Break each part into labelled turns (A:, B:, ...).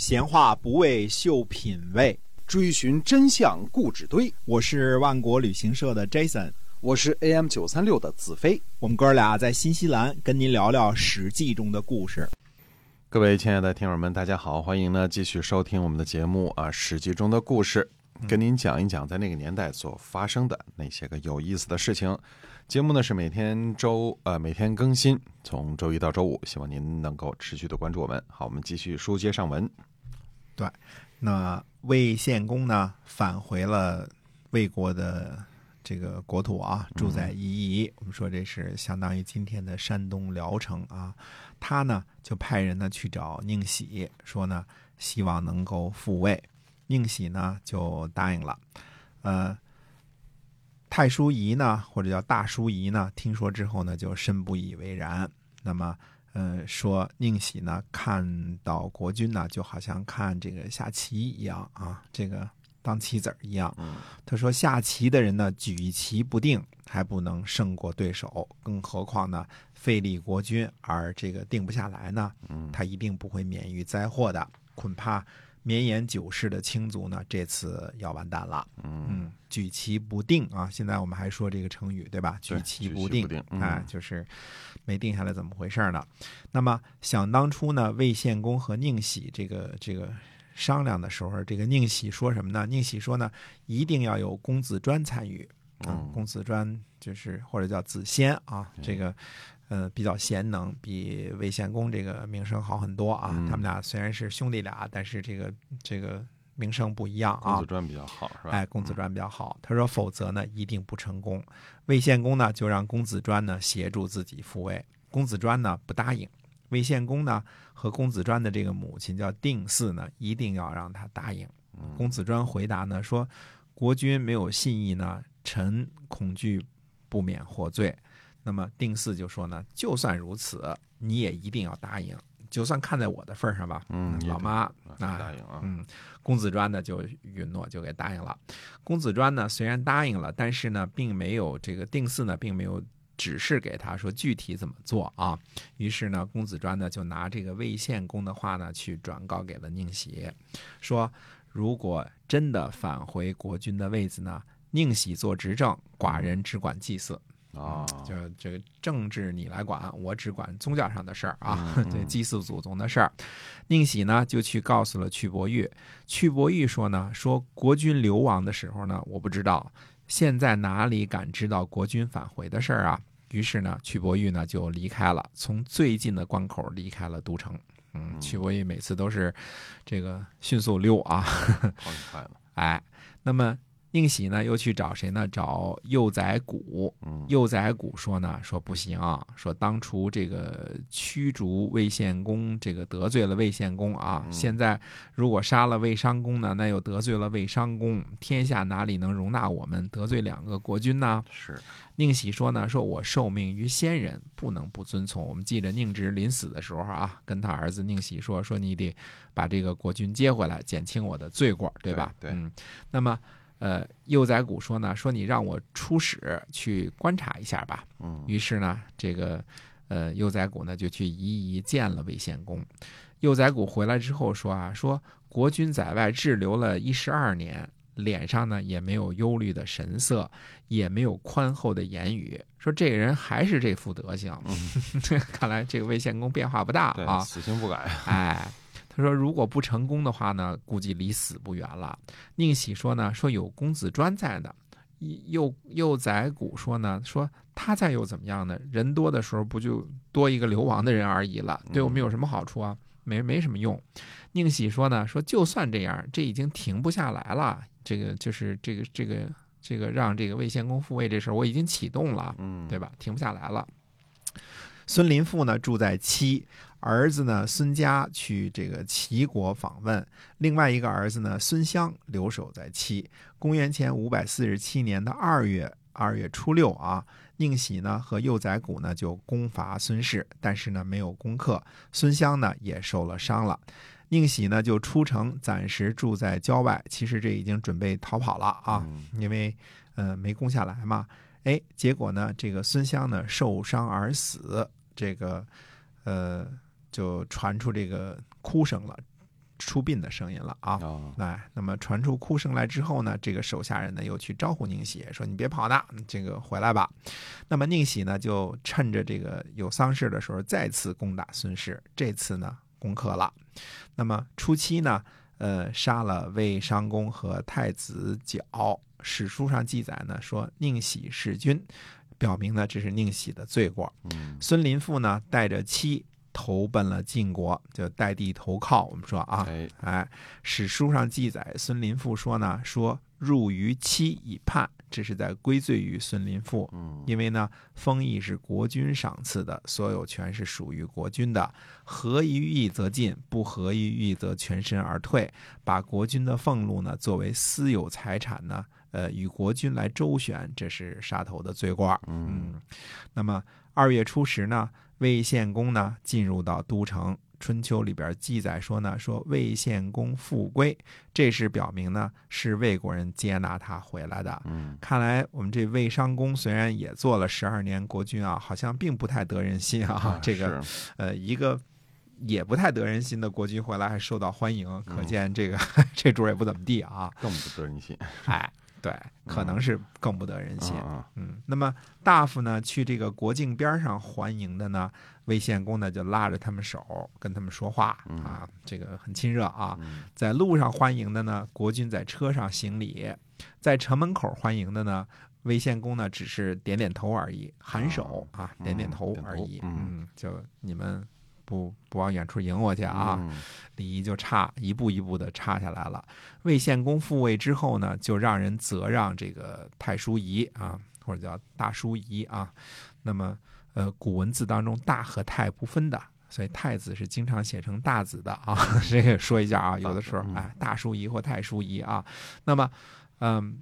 A: 闲话不为秀品味，
B: 追寻真相故纸堆。
A: 我是万国旅行社的 Jason，
B: 我是 AM 九三六的子飞。
A: 我们哥俩在新西兰跟您聊聊《史记》中的故事。
C: 各位亲爱的听友们，大家好，欢迎呢继续收听我们的节目啊，《史记》中的故事，跟您讲一讲在那个年代所发生的那些个有意思的事情。节目呢是每天周呃每天更新，从周一到周五，希望您能够持续的关注我们。好，我们继续书接上文。
A: 对，那魏献公呢返回了魏国的这个国土啊，住在夷夷。我们说这是相当于今天的山东聊城啊。他呢就派人呢去找宁喜，说呢希望能够复位。宁喜呢就答应了。呃，太叔仪呢或者叫大叔仪呢，听说之后呢就深不以为然。那么。呃，说宁喜呢，看到国君呢，就好像看这个下棋一样啊，这个当棋子儿一样。他说，下棋的人呢，举棋不定，还不能胜过对手，更何况呢，费力国君而这个定不下来呢？他一定不会免于灾祸的，恐怕。绵延九世的卿族呢，这次要完蛋了。嗯，举棋不定啊！现在我们还说这个成语，对吧？举棋不定，哎，就是没定下来，怎么回事呢？那么想当初呢，魏献公和宁喜这个这个商量的时候，这个宁喜说什么呢？宁喜说呢，一定要有公子专参与。嗯，公子专就是或者叫子仙啊，这个。呃，比较贤能，比魏献公这个名声好很多啊。他们俩虽然是兄弟俩，但是这个这个名声不一样啊。
C: 公子传比较好，是吧？
A: 哎，公子传比较好。他说，否则呢，一定不成功。魏献公呢，就让公子专呢协助自己复位。公子专呢不答应。魏献公呢和公子专的这个母亲叫定嗣呢，一定要让他答应。公子专回答呢说，国君没有信义呢，臣恐惧不免获罪。那么定四就说呢，就算如此，你也一定要答应，就算看在我的份上吧。
C: 嗯，
A: 老妈啊，
C: 答应啊。
A: 嗯，公子专呢就允诺，就给答应了。公子专呢虽然答应了，但是呢并没有这个定四呢并没有指示给他说具体怎么做啊。于是呢，公子专呢就拿这个魏献公的话呢去转告给了宁喜，说如果真的返回国君的位子呢，宁喜做执政，寡人只管祭祀。
C: 啊，
A: 就这个政治你来管，我只管宗教上的事儿啊，这祭祀祖宗的事儿。宁喜呢就去告诉了屈伯玉，屈伯玉说呢，说国君流亡的时候呢，我不知道，现在哪里敢知道国君返回的事儿啊？于是呢，屈伯玉呢就离开了，从最近的关口离开了都城。嗯，屈伯玉每次都是这个迅速溜啊，
C: 跑很快了。
A: 哎，那么。宁喜呢，又去找谁呢？找幼宰谷。幼宰谷说呢，说不行，啊说当初这个驱逐魏献公，这个得罪了魏献公啊。现在如果杀了魏商公呢，那又得罪了魏商公，天下哪里能容纳我们得罪两个国君呢？
C: 是。
A: 宁喜说呢，说我受命于先人，不能不遵从。我们记着宁直临死的时候啊，跟他儿子宁喜说，说你得把这个国君接回来，减轻我的罪过，对吧？
C: 对。
A: 嗯，那么。呃，幼宰谷说呢，说你让我出使去观察一下吧。
C: 嗯，
A: 于是呢，这个呃幼宰谷呢就去一一见了魏献公。幼宰谷回来之后说啊，说国君在外滞留了一十二年，脸上呢也没有忧虑的神色，也没有宽厚的言语，说这个人还是这副德行。看来这个魏献公变化不大啊，
C: 死性不改。
A: 哎。他说：“如果不成功的话呢，估计离死不远了。”宁喜说：“呢，说有公子专在呢。”幼幼宰谷说：“呢，说他在又怎么样呢？人多的时候不就多一个流亡的人而已了？对我们有什么好处啊？没没什么用。”宁喜说：“呢，说就算这样，这已经停不下来了。这个就是这个这个这个让这个魏献公复位这事儿，我已经启动了，
C: 嗯，
A: 对吧？停不下来了。”孙林父呢住在齐，儿子呢孙家去这个齐国访问，另外一个儿子呢孙襄留守在齐。公元前五百四十七年的二月二月初六啊，宁喜呢和幼宰谷呢就攻伐孙氏，但是呢没有攻克，孙襄呢也受了伤了。宁喜呢就出城，暂时住在郊外。其实这已经准备逃跑了啊，因为呃没攻下来嘛。哎，结果呢这个孙襄呢受伤而死。这个，呃，就传出这个哭声了。出殡的声音了啊。
C: 哦，
A: 哎，那么传出哭声来之后呢，这个手下人呢又去招呼宁喜，说你别跑呢，这个回来吧。那么宁喜呢就趁着这个有丧事的时候，再次攻打孙氏，这次呢攻克了。那么初期呢，呃，杀了魏商公和太子角。史书上记载呢说宁喜弑君，表明呢这是宁喜的罪过。
C: 嗯
A: 孙林父呢带着妻投奔了晋国，就代地投靠。我们说啊，
C: 哎，
A: 哎，史书上记载，孙林父说呢，说入于妻以叛，这是在归罪于孙林赋。
C: 嗯
A: 因为呢，封邑是国君赏赐的，所有权是属于国君的。合于义则进，不合于义则全身而退。把国君的俸禄呢作为私有财产呢，呃，与国君来周旋，这是杀头的罪过。
C: 嗯
A: 嗯，那么二月初十呢，魏献公呢进入到都城。春秋里边记载说呢，说魏献公复归，这是表明呢是魏国人接纳他回来的。
C: 嗯
A: 看来我们这魏商公虽然也做了十二年国君啊，好像并不太得人心啊。这个呃，一个也不太得人心的国君回来还受到欢迎，可
C: 嗯
A: 见这个 这主儿也不怎么地啊。
C: 更不得人心，
A: 哎，对，可能是更不得人心。
C: 嗯
A: 嗯，那么大夫呢去这个国境边上欢迎的呢，魏献公呢就拉着他们手跟他们说话
C: 嗯
A: 啊，这个很亲热啊。
C: 嗯
A: 在路上欢迎的呢，国君在车上行礼；在城门口欢迎的呢，魏献公呢只是点点头而已，颔首啊，
C: 嗯
A: 点点头而已。
C: 嗯
A: 嗯，就你们不不往远处迎我去啊，
C: 嗯
A: 礼仪就差一步一步的差下来了。魏献公复位之后呢，就让人责让这个太叔仪啊，或者叫大叔仪啊。那么，呃，古文字当中大和太不分的，所以太子是经常写成大子的啊。这个说一下啊，有的时候
C: 嗯
A: 哎，大叔仪或太叔仪啊。那么，嗯，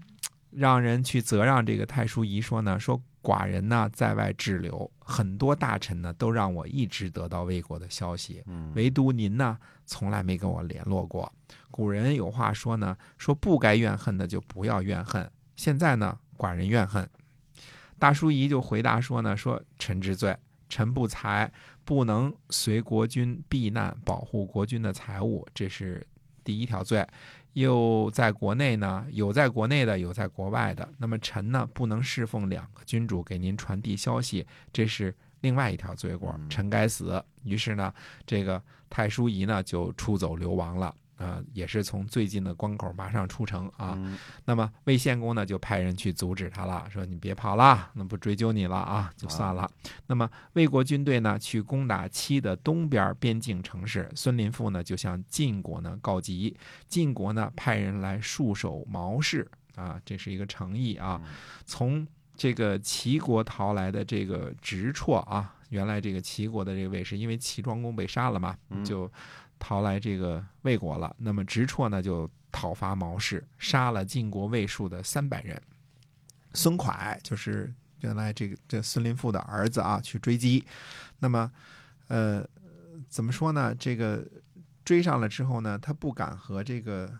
A: 让人去责让这个太叔仪说呢，说寡人呢在外滞留，很多大臣呢都让我一直得到魏国的消息，
C: 嗯
A: 唯独您呢，从来没跟我联络过。古人有话说呢，说不该怨恨的就不要怨恨。现在呢，寡人怨恨。大叔仪就回答说呢，说臣之罪，臣不才，不能随国君避难，保护国君的财物，这是第一条罪。又在国内呢，有在国内的，有在国外的。那么臣呢，不能侍奉两个君主，给您传递消息，这是另外一条罪过，
C: 嗯
A: 臣该死。于是呢，这个太叔仪呢就出走流亡了。啊、也是从最近的关口马上出城啊。
C: 嗯
A: 那么魏献公呢就派人去阻止他了，说你别跑了，那不追究你了啊，就算了。那么魏国军队呢去攻打齐的东边边境城市，孙林父呢就向晋国呢告急，晋国呢派人来戍守毛氏啊，这是一个诚意啊。从这个齐国逃来的这个直绰啊，原来这个齐国的这个卫士，因为齐庄公被杀了嘛，
C: 嗯
A: 就逃来这个魏国了。那么直绰呢就讨伐毛氏，杀了晋国卫戍的三百人。孙蒯就是原来这个这孙林父的儿子啊，去追击。那么，呃，怎么说呢？这个追上了之后呢，他不敢和这个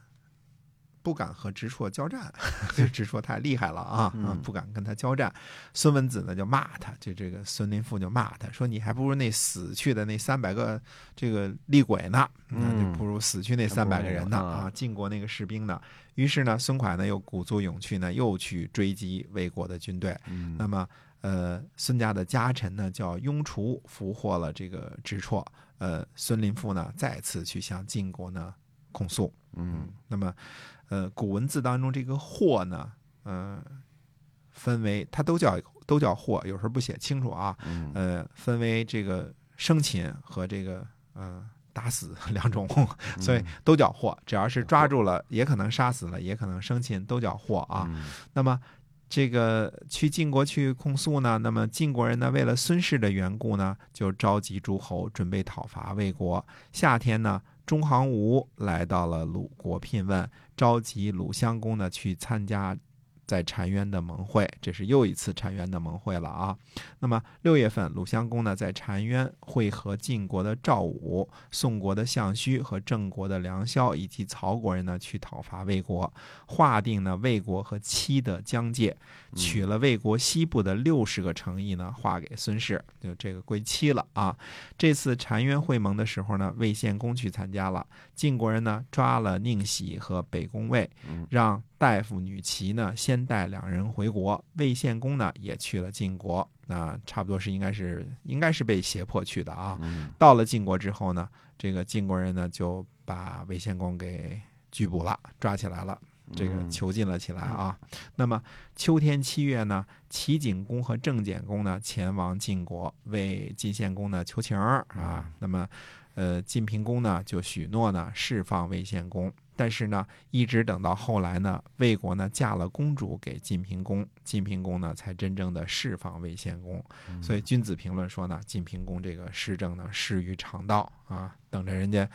A: 不敢和直绰交战，这直绰太厉害了啊啊
C: 嗯，
A: 不敢跟他交战。孙文子呢就骂他，就这个孙林父就骂他说：“你还不如那死去的那三百个这个厉鬼呢，那
C: 嗯
A: 就不如死去那三百个人呢
C: 啊
A: 啊！晋国那个士兵呢。”于是呢，孙蒯呢又鼓足勇气呢，又去追击魏国的军队。
C: 嗯
A: 那么，呃，孙家的家臣呢叫雍除，俘获了这个直绰。呃，孙林父呢再次去向晋国呢控诉。
C: 嗯
A: 那么，呃，古文字当中这个“祸”呢，呃，分为它都叫都叫祸，有时候不写清楚啊。
C: 嗯
A: 呃，分为这个生擒和这个呃打死 两种，所以都叫祸。只要是抓住了，也可能杀死了，也可能生擒，都叫祸啊。
C: 嗯
A: 那么。这个去晋国去控诉呢，那么晋国人呢，为了孙氏的缘故呢，就召集诸侯准备讨伐魏国。夏天呢，中行吴来到了鲁国聘问，召集鲁襄公呢去参加在澶渊的盟会，这是又一次澶渊的盟会了啊。那么六月份，鲁襄公呢在澶渊会合晋国的赵武、宋国的项须和郑国的梁萧以及曹国人呢去讨伐魏国，划定呢魏国和七的疆界，取了魏国西部的六十个城邑呢划给孙氏，就这个归七了啊。这次澶渊会盟的时候呢，魏献公去参加了，晋国人呢抓了宁喜和北宫卫，让大夫女齐呢先带两人回国，魏献公呢也去了晋国，那差不多是应该是应该是被胁迫去的啊。到了晋国之后呢，这个晋国人呢就把魏献公给拘捕了，抓起来了。这个囚禁了起来啊。那么秋天七月呢，齐景公和郑简公呢前往晋国为晋献公呢求情啊。那么，呃，晋平公呢就许诺呢释放魏献公。但是呢，一直等到后来呢，魏国呢嫁了公主给晋平公，晋平公呢才真正的释放魏献公。所以君子评论说呢，晋平公这个施政呢失于常道啊，等着人家，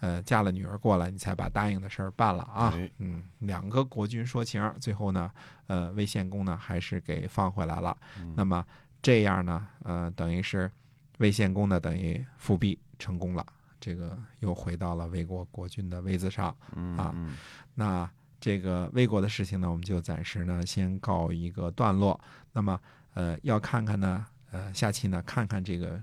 A: 呃，嫁了女儿过来，你才把答应的事儿办了啊。嗯，两个国君说情，最后呢，呃，魏献公呢还是给放回来了。那么这样呢，呃，等于是魏献公呢等于复辟成功了。这个又回到了魏国国君的位子上啊，那这个魏国的事情呢，我们就暂时呢先告一个段落。那么，呃，要看看呢，呃，下期呢看看这个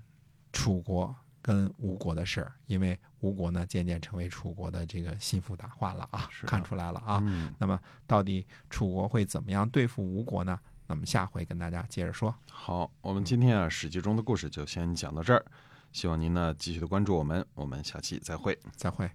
A: 楚国跟吴国的事儿，因为吴国呢渐渐成为楚国的这个心腹大患了啊，看出来了啊。那么，到底楚国会怎么样对付吴国呢？那么下回跟大家接着说。
C: 好，我们今天啊《史记》中的故事就先讲到这儿。希望您呢继续的关注我们，我们下期再会，
A: 再会。